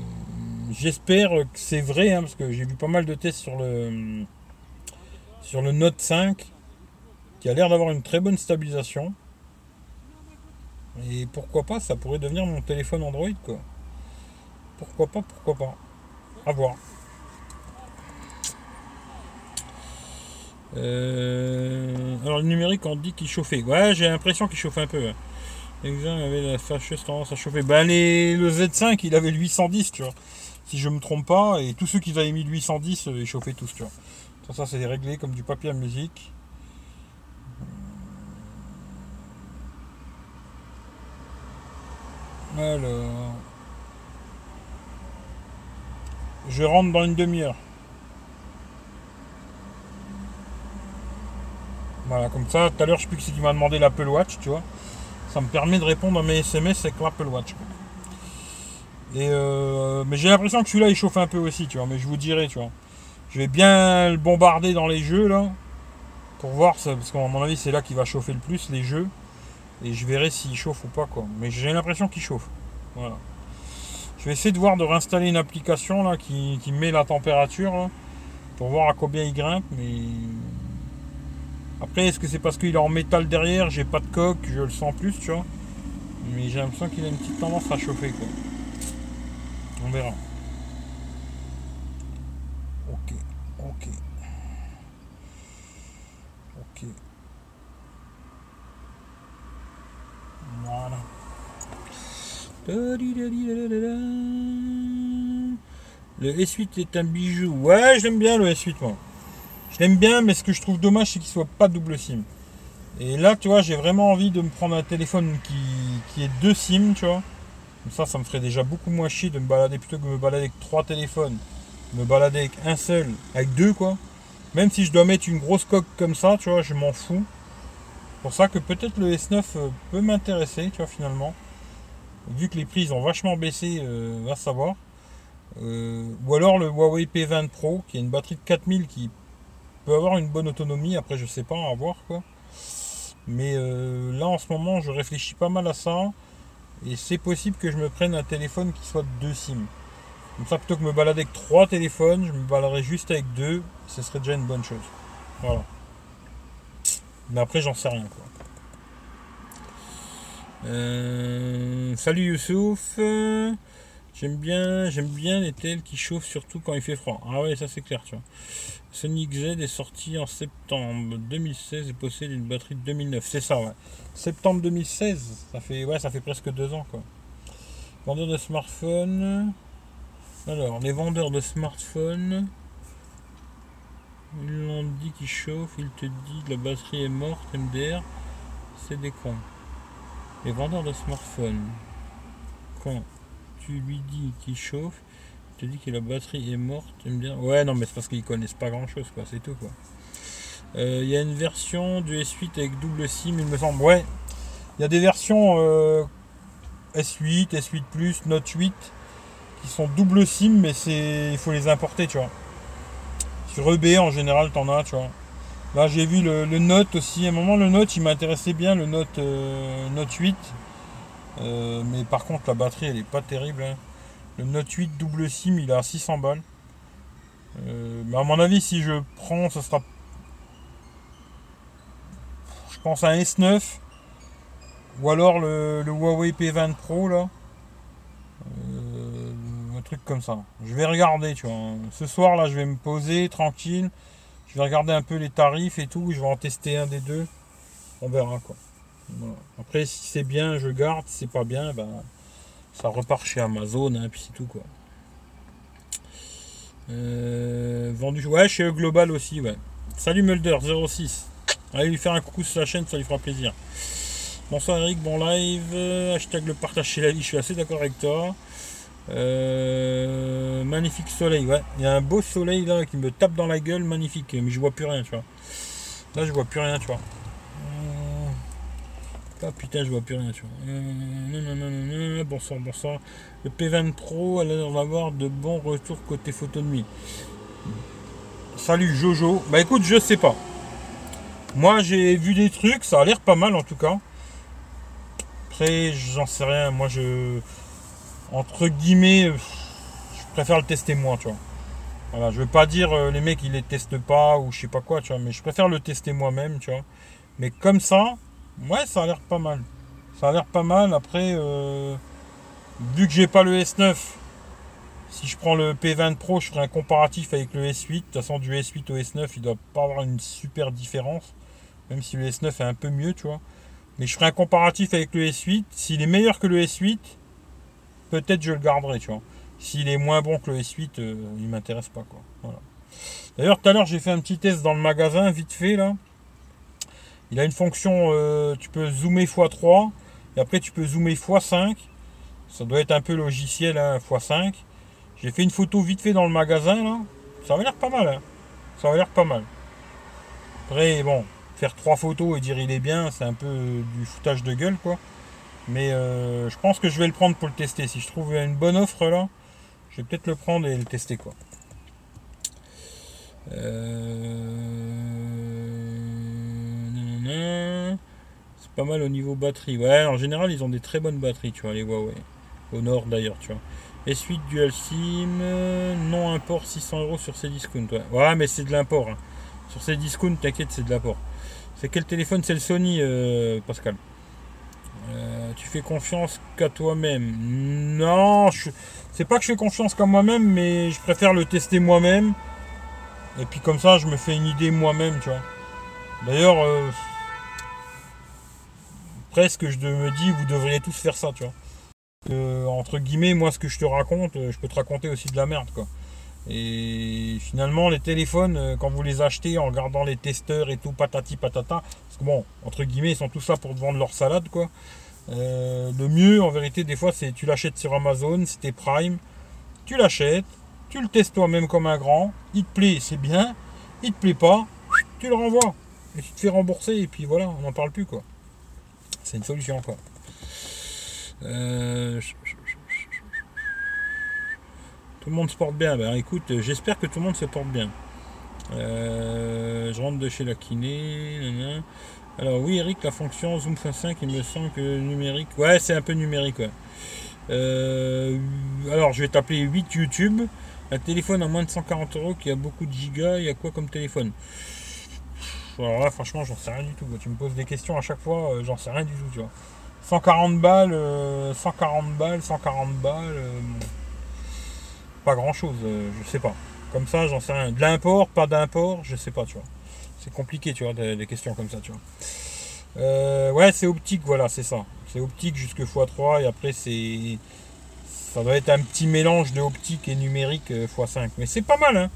A: j'espère que c'est vrai, hein, parce que j'ai vu pas mal de tests sur le, sur le Note 5, qui a l'air d'avoir une très bonne stabilisation. Et pourquoi pas, ça pourrait devenir mon téléphone Android, quoi. Pourquoi pas, pourquoi pas. À voir. Euh, alors le numérique on dit qu'il chauffait. Ouais j'ai l'impression qu'il chauffait un peu. L'exemple avait la fâcheuse tendance à chauffer. Ben les, le Z5 il avait le 810 tu vois. Si je me trompe pas. Et tous ceux qui avaient mis le 810 euh, ils chauffaient tous tu vois. Ça c'est réglé comme du papier à musique. Alors. Je rentre dans une demi-heure. Voilà, comme ça, tout à l'heure, je sais plus qui c'est qui m'a demandé l'Apple Watch, tu vois. Ça me permet de répondre à mes SMS avec l'Apple Watch. Et euh, mais j'ai l'impression que celui-là, il chauffe un peu aussi, tu vois. Mais je vous dirai, tu vois. Je vais bien le bombarder dans les jeux, là. Pour voir, parce qu'à mon avis, c'est là qu'il va chauffer le plus, les jeux. Et je verrai s'il chauffe ou pas, quoi. Mais j'ai l'impression qu'il chauffe. Voilà. Je vais essayer de voir de réinstaller une application, là, qui, qui met la température, pour voir à combien il grimpe, mais après, est-ce que c'est parce qu'il est en métal derrière, j'ai pas de coque, je le sens plus, tu vois. Mais j'ai l'impression qu'il a une petite tendance à chauffer, quoi. On verra. Ok, ok. Ok. Voilà. Le S8 est un bijou. Ouais, j'aime bien le S8, moi. Je l'aime bien, mais ce que je trouve dommage, c'est qu'il soit pas double SIM. Et là, tu vois, j'ai vraiment envie de me prendre un téléphone qui, qui est deux SIM, tu vois. Comme ça, ça me ferait déjà beaucoup moins chier de me balader plutôt que de me balader avec trois téléphones. Me balader avec un seul, avec deux quoi. Même si je dois mettre une grosse coque comme ça, tu vois, je m'en fous. C'est pour ça que peut-être le S9 euh, peut m'intéresser, tu vois, finalement. Vu que les prix ont vachement baissé, euh, va savoir. Euh, ou alors le Huawei P20 Pro, qui a une batterie de 4000 qui peut avoir une bonne autonomie. Après, je sais pas, à voir quoi. Mais là, en ce moment, je réfléchis pas mal à ça. Et c'est possible que je me prenne un téléphone qui soit deux SIM. Comme ça, plutôt que me balader avec trois téléphones, je me baladerais juste avec deux. Ce serait déjà une bonne chose. Voilà. Mais après, j'en sais rien. Quoi. Euh, salut Youssouf. J'aime bien, j'aime bien les tels qui chauffent surtout quand il fait froid. Ah ouais, ça c'est clair, tu vois. Sonic Z est sorti en septembre 2016 et possède une batterie de 2009. C'est ça, ouais. Septembre 2016, ça fait, presque deux ans, quoi. Vendeur de smartphones. Alors, les vendeurs de smartphones. Ils l'ont dit qu'il chauffe, il te que la batterie est morte, MDR. C'est des cons. Les vendeurs de smartphones. Quand tu lui dis qu'il chauffe, te dit que la batterie est morte, me ouais non mais c'est parce qu'ils connaissent pas grand chose quoi, c'est tout quoi. Euh, il y a une version du S8 avec double SIM, il me semble. Ouais, il y a des versions S8, S8 Plus, Note 8 qui sont double SIM, mais c'est il faut les importer, tu vois. Sur EB en général, t'en as, tu vois. Là j'ai vu le, Note aussi. À un moment le Note il m'intéressait bien, le Note, euh, Note 8. Euh, mais par contre la batterie elle est pas terrible. Hein. Le Note 8 double SIM, il à 600 balles. Euh, mais à mon avis, si je prends, ce sera. Je pense à un S9. Ou alors le, Huawei P20 Pro, là. Un truc comme ça. Je vais regarder, tu vois. Ce soir, là, je vais me poser tranquille. Je vais regarder un peu les tarifs et tout. Je vais en tester un des deux. On verra, quoi. Après, si c'est bien, je garde. Si c'est pas bien, ben ça repart chez Amazon, hein, puis c'est tout quoi. Euh, vendu, ouais, chez Global aussi, ouais. Salut Mulder 06. Allez lui faire un coucou sur la chaîne, ça lui fera plaisir. Bonsoir Eric, bon live. Hashtag le partage chez la vie, je suis assez d'accord avec toi. Euh, magnifique soleil, ouais. Il y a un beau soleil là qui me tape dans la gueule, magnifique. Mais je vois plus rien, tu vois. Là, je vois plus rien, tu vois. Ah putain, je vois plus rien, tu vois. Euh, bonsoir, bonsoir. Le P20 Pro a l'air d'avoir de bons retours côté photo de nuit. Salut Jojo. Bah écoute, je sais pas. Moi j'ai vu des trucs, ça a l'air pas mal en tout cas. Après, j'en sais rien. Moi je. Entre guillemets, préfère le tester moi, tu vois. Voilà, je veux pas dire euh, les mecs ils les testent pas ou je sais pas quoi, tu vois, mais je préfère le tester moi-même, tu vois. Mais comme ça, Ouais, ça a l'air pas mal. Ça a l'air pas mal. Après, euh, vu que j'ai pas le S9, si je prends le P20 Pro, je ferai un comparatif avec le S8. De toute façon, du S8 au S9, il doit pas avoir une super différence. Même si le S9 est un peu mieux, tu vois. Mais je ferai un comparatif avec le S8. S'il est meilleur que le S8, peut-être je le garderai, tu vois. S'il est moins bon que le S8, euh, il m'intéresse pas. Voilà. D'ailleurs, tout à l'heure, j'ai fait un petit test dans le magasin, vite fait, là. Il a une fonction, euh, tu peux zoomer x3 et après tu peux zoomer x5. Ça doit être un peu logiciel hein, x5. J'ai fait une photo vite fait dans le magasin là. Ça va l'air pas mal. Hein. Ça va l'air pas mal. Après, bon, faire trois photos et dire il est bien, c'est un peu du foutage de gueule quoi. Mais euh, je pense que je vais le prendre pour le tester. Si je trouve une bonne offre là, je vais peut-être le prendre et le tester quoi. Euh... C'est pas mal au niveau batterie. Ouais, en général, ils ont des très bonnes batteries, tu vois, les Huawei. Au nord d'ailleurs, tu vois. S8 Dual SIM, non import 600 euros sur ces discounts. Ouais, mais c'est de l'import. Hein. Sur ces discounts, t'inquiète, c'est de l'import. C'est quel téléphone? C'est le Sony, euh, Pascal. Euh, tu fais confiance qu'à toi-même. Non, c'est pas que je fais confiance qu'à moi-même, mais je préfère le tester moi-même. Et puis comme ça, je me fais une idée moi-même, tu vois. D'ailleurs, euh, presque je me dis vous devriez tous faire ça, tu vois. entre guillemets, moi ce que je te raconte, euh, je peux te raconter aussi de la merde, quoi. Et finalement, les téléphones, euh, quand vous les achetez en regardant les testeurs et tout, patati patata, parce que bon, entre guillemets, ils sont tous là pour te vendre leur salade, quoi. Euh, le mieux, en vérité, des fois, c'est tu l'achètes sur Amazon, c'était Prime, tu l'achètes, tu le testes toi-même comme un grand, il te plaît, c'est bien, il te plaît pas, tu le renvoies, et tu te fais rembourser, et puis voilà, on n'en parle plus, quoi. C'est une solution, quoi. Euh, tout le monde se porte bien. Ben écoute, j'espère que tout le monde se porte bien. Euh, je rentre de chez la kiné. Alors oui Eric, la fonction Zoom F5, il me semble que numérique. Ouais, c'est un peu numérique. Euh, alors je vais t'appeler 8 YouTube. Un téléphone à moins de 140 euros qui a beaucoup de gigas, il y a quoi comme téléphone? Alors là, franchement, j'en sais rien du tout. Tu me poses des questions à chaque fois, euh, j'en sais rien du tout, tu vois. 140 balles, 140 balles, 140 balles pas grand chose, euh, je sais pas. Comme ça, j'en sais rien. De l'import, pas d'import, je sais pas, tu vois. C'est compliqué, tu vois, des, questions comme ça, tu vois. Euh, ouais, c'est optique, voilà, c'est ça. C'est optique jusque x3 et après c'est. Ça doit être un petit mélange de optique et numérique x5. Euh, Mais c'est pas mal, hein.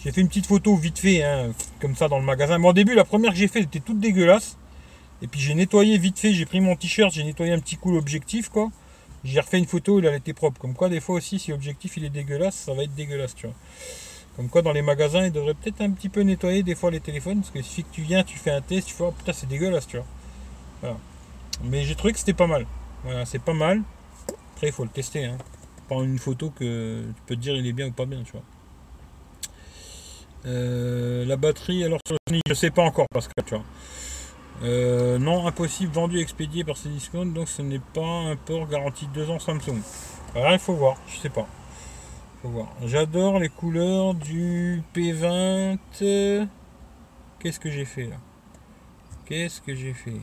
A: J'ai fait une petite photo vite fait, hein, comme ça dans le magasin. Bon, au début, la première que j'ai fait, était toute dégueulasse. Et puis j'ai nettoyé vite fait, j'ai pris mon t-shirt, j'ai nettoyé un petit coup l'objectif, quoi. J'ai refait une photo, a été propre. Comme quoi, des fois aussi, si l'objectif il est dégueulasse, ça va être dégueulasse, tu vois. Comme quoi, dans les magasins, ils devraient peut-être un petit peu nettoyer des fois les téléphones. Parce que si tu viens, tu fais un test, tu vois, oh, putain, c'est dégueulasse, tu vois. Mais j'ai trouvé que c'était pas mal. Voilà, c'est pas mal. Après, il faut le tester. Hein. Pas une photo que tu peux te dire il est bien ou pas bien, tu vois. Euh, la batterie, alors sur le je sais pas encore, parce que tu vois. Euh, non, impossible, vendu, expédié par ces discounts, donc ce n'est pas un port garanti 2 ans Samsung. Alors il faut voir, je sais pas. J'adore les couleurs du P20. Qu'est-ce que j'ai fait là? Qu'est-ce que j'ai fait?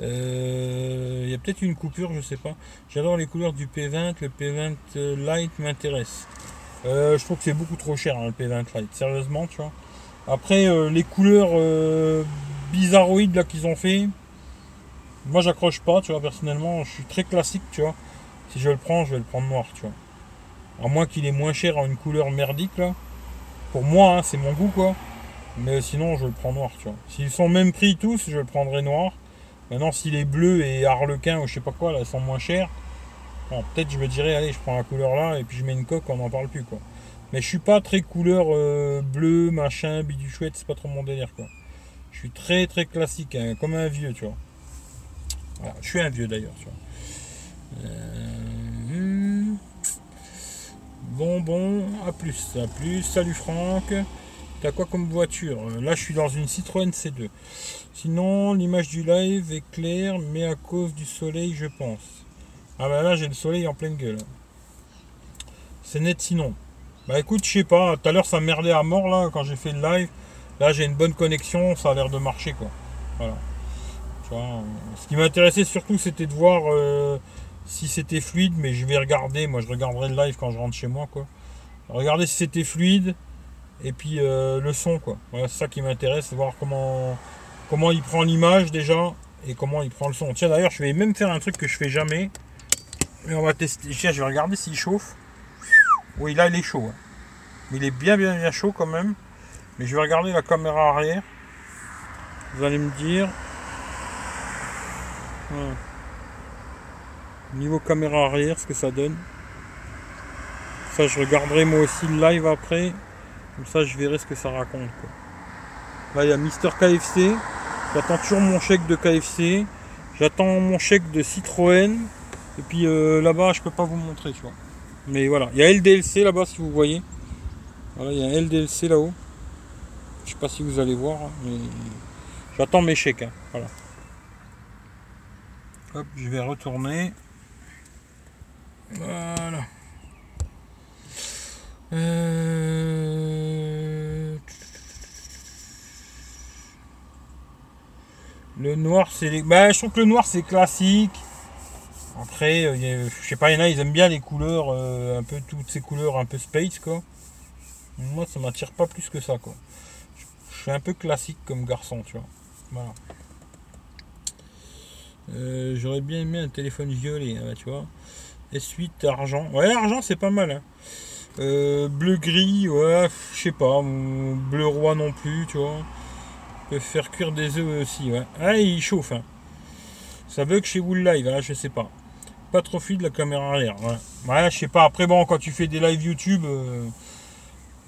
A: Euh, il y a peut-être une coupure, je sais pas. J'adore les couleurs du P20. Le P20 Lite m'intéresse. Euh, je trouve que c'est beaucoup trop cher hein, le P20 Lite. Sérieusement, tu vois. Après, les couleurs bizarroïdes là qu'ils ont fait. Moi j'accroche pas, tu vois, personnellement, je suis très classique, tu vois. Si je le prends, je vais le prendre noir, tu vois. À moins qu'il est moins cher en une couleur merdique là. Pour moi, hein, c'est mon goût quoi. Mais sinon, je le prends noir, tu vois. S'ils sont même prix tous, je le prendrai noir. Maintenant, s'il est bleu et harlequin ou je sais pas quoi, là, ils sont moins chers. Bon, peut-être je me dirais, allez, je prends la couleur là et puis je mets une coque, on n'en parle plus quoi. Mais je suis pas très couleur euh, bleu, machin, chouette, c'est pas trop mon délire quoi. Je suis très très classique, hein, comme un vieux, tu vois. je suis un vieux d'ailleurs, tu vois. Euh, bon, bon, à plus, à plus. Salut Franck. T'as quoi comme voiture? Là, je suis dans une Citroën C2. Sinon, l'image du live est claire, mais à cause du soleil, je pense. Ah bah là, j'ai le soleil en pleine gueule. C'est net sinon. Bah écoute, je sais pas. Tout à l'heure, ça merdait à mort là quand j'ai fait le live. Là, j'ai une bonne connexion, ça a l'air de marcher, quoi. Voilà. ce qui m'intéressait surtout, c'était de voir euh, si c'était fluide, mais je vais regarder. Moi, je regarderai le live quand je rentre chez moi, quoi. Regarder si c'était fluide et puis euh, le son, quoi. Voilà, c'est ça qui m'intéresse, voir comment comment il prend l'image déjà et comment il prend le son. Tiens, d'ailleurs, je vais même faire un truc que je fais jamais. Et on va tester. Tiens, je vais regarder s'il chauffe. Oui, là, il est chaud. Hein. Il est bien, bien, bien chaud quand même. Mais je vais regarder la caméra arrière. Vous allez me dire. Niveau caméra arrière, ce que ça donne. Ça, je regarderai moi aussi le live après. Comme ça, je verrai ce que ça raconte. Là, il y a Mister KFC. J'attends toujours mon chèque de KFC. J'attends mon chèque de Citroën. Et puis euh, là-bas, je peux pas vous montrer, tu vois. Mais voilà, il y a LDLC là-bas si vous voyez. Voilà, il y a un LDLC là-haut. Je sais pas si vous allez voir, mais j'attends mes chèques. Hein, voilà. Hop, je vais retourner. Voilà. Euh, le noir, c'est bah, je trouve que le noir c'est classique. Après, euh, je sais pas, il y en a, ils aiment bien les couleurs, euh, un peu toutes ces couleurs un peu space quoi. Moi, ça m'attire pas plus que ça quoi je suis un peu classique comme garçon, tu vois. Voilà. Euh, j'aurais bien aimé un téléphone violet, hein, tu vois. S8 argent. Ouais, argent, c'est pas mal. Hein. Euh, bleu gris, ouais, je sais pas. Bleu roi non plus, tu vois. Peut faire cuire des œufs aussi, ouais. Ah, il chauffe. Hein. Ça bug chez vous le live, je sais pas. Pas trop fluide la caméra arrière. Ouais. ouais, je sais pas. Après, bon, quand tu fais des lives YouTube, euh,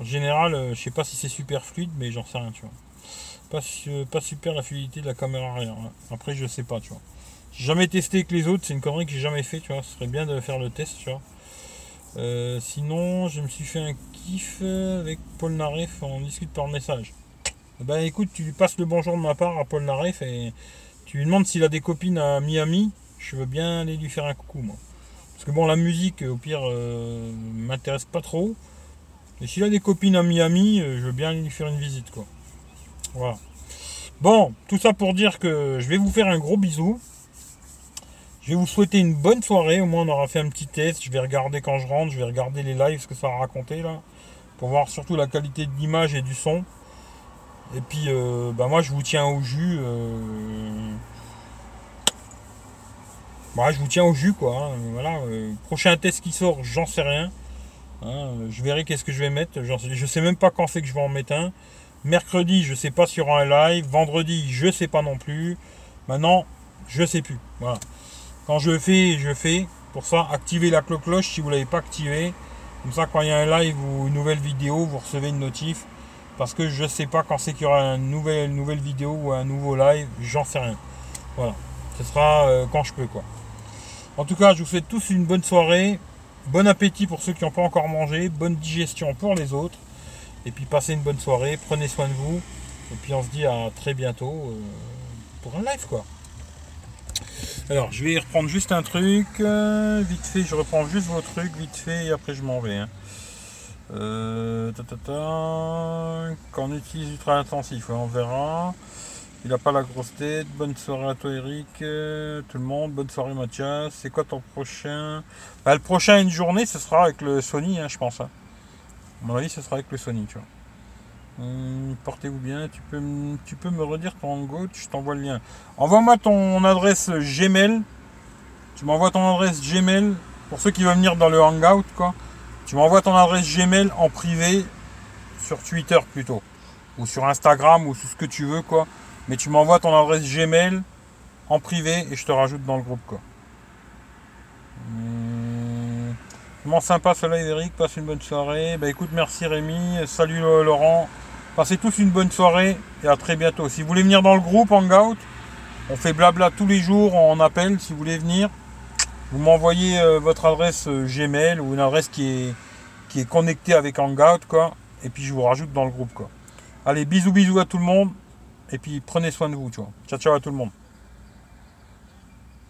A: en général, euh, je sais pas si c'est super fluide, mais j'en sais rien, tu vois. Pas, super la fluidité de la caméra arrière. Après, je sais pas, tu vois. Jamais testé avec les autres, c'est une connerie que j'ai jamais fait, tu vois. Ce serait bien de faire le test, tu vois. Euh, sinon, je me suis fait un kiff avec Paul Naref, on discute par message. Bah écoute, tu lui passes le bonjour de ma part à Paul Naref et tu lui demandes s'il a des copines à Miami. Je veux bien aller lui faire un coucou, moi. Parce que bon, la musique, au pire, euh, m'intéresse pas trop. Et s'il a des copines à Miami, euh, je veux bien lui faire une visite, quoi. Voilà. Bon, tout ça pour dire que je vais vous faire un gros bisou. Je vais vous souhaiter une bonne soirée. Au moins, on aura fait un petit test. Je vais regarder quand je rentre. Je vais regarder les lives, ce que ça a raconté là. Pour voir surtout la qualité de l'image et du son. Et puis, euh, bah, moi, je vous tiens au jus. Euh... Bah, je vous tiens au jus, quoi. Hein. Voilà. Euh, prochain test qui sort, j'en sais rien. Hein. je verrai qu'est-ce que je vais mettre. Je sais même pas quand c'est que je vais en mettre un. Mercredi, je sais pas sur un live. Vendredi, je sais pas non plus. Maintenant, je sais plus. Voilà. Quand je fais, je fais. Pour ça, activez la cloche si vous ne l'avez pas activé. Comme ça, quand il y a un live ou une nouvelle vidéo, vous recevez une notif. Parce que je ne sais pas quand c'est qu'il y aura une nouvelle, nouvelle vidéo ou un nouveau live. J'en sais rien. Voilà. Ce sera euh, quand je peux, quoi. En tout cas, je vous souhaite tous une bonne soirée. Bon appétit pour ceux qui n'ont pas encore mangé. Bonne digestion pour les autres. Et puis passez une bonne soirée. Prenez soin de vous. Et puis on se dit à très bientôt euh, pour un live, quoi. Alors, je vais reprendre juste un truc. Euh, vite fait, je reprends juste vos trucs, vite fait, et après je m'en vais. Hein. Euh, utilise ultra intensif, on verra. Il n'a pas la grosse tête. Bonne soirée à toi, Eric. Euh, tout le monde. Bonne soirée, Mathias. C'est quoi ton prochain? Bah, Le prochain, une journée, ce sera avec le Sony, hein, je pense. Hein. À mon avis, ce sera avec le Sony, tu vois. Hum, portez-vous bien. Tu peux, me redire ton hangout, je t'envoie le lien. Envoie-moi ton adresse Gmail. Tu m'envoies ton adresse Gmail. Pour ceux qui veulent venir dans le hangout, quoi. Tu m'envoies ton adresse Gmail en privé sur Twitter plutôt. Ou sur Instagram ou sur ce que tu veux, quoi. Mais tu m'envoies ton adresse Gmail en privé et je te rajoute dans le groupe, quoi. Hum, comment sympa cela, Eric. Passe une bonne soirée. Bah écoute, merci Rémi. Salut Laurent. Passez tous une bonne soirée et à très bientôt. Si vous voulez venir dans le groupe Hangout, on fait blabla tous les jours, on appelle si vous voulez venir. Vous m'envoyez euh, votre adresse euh, Gmail ou une adresse qui est, qui est connectée avec Hangout, quoi. Et puis je vous rajoute dans le groupe, quoi. Allez, bisous bisous à tout le monde. Et puis prenez soin de vous, tu vois. Ciao ciao à tout le monde.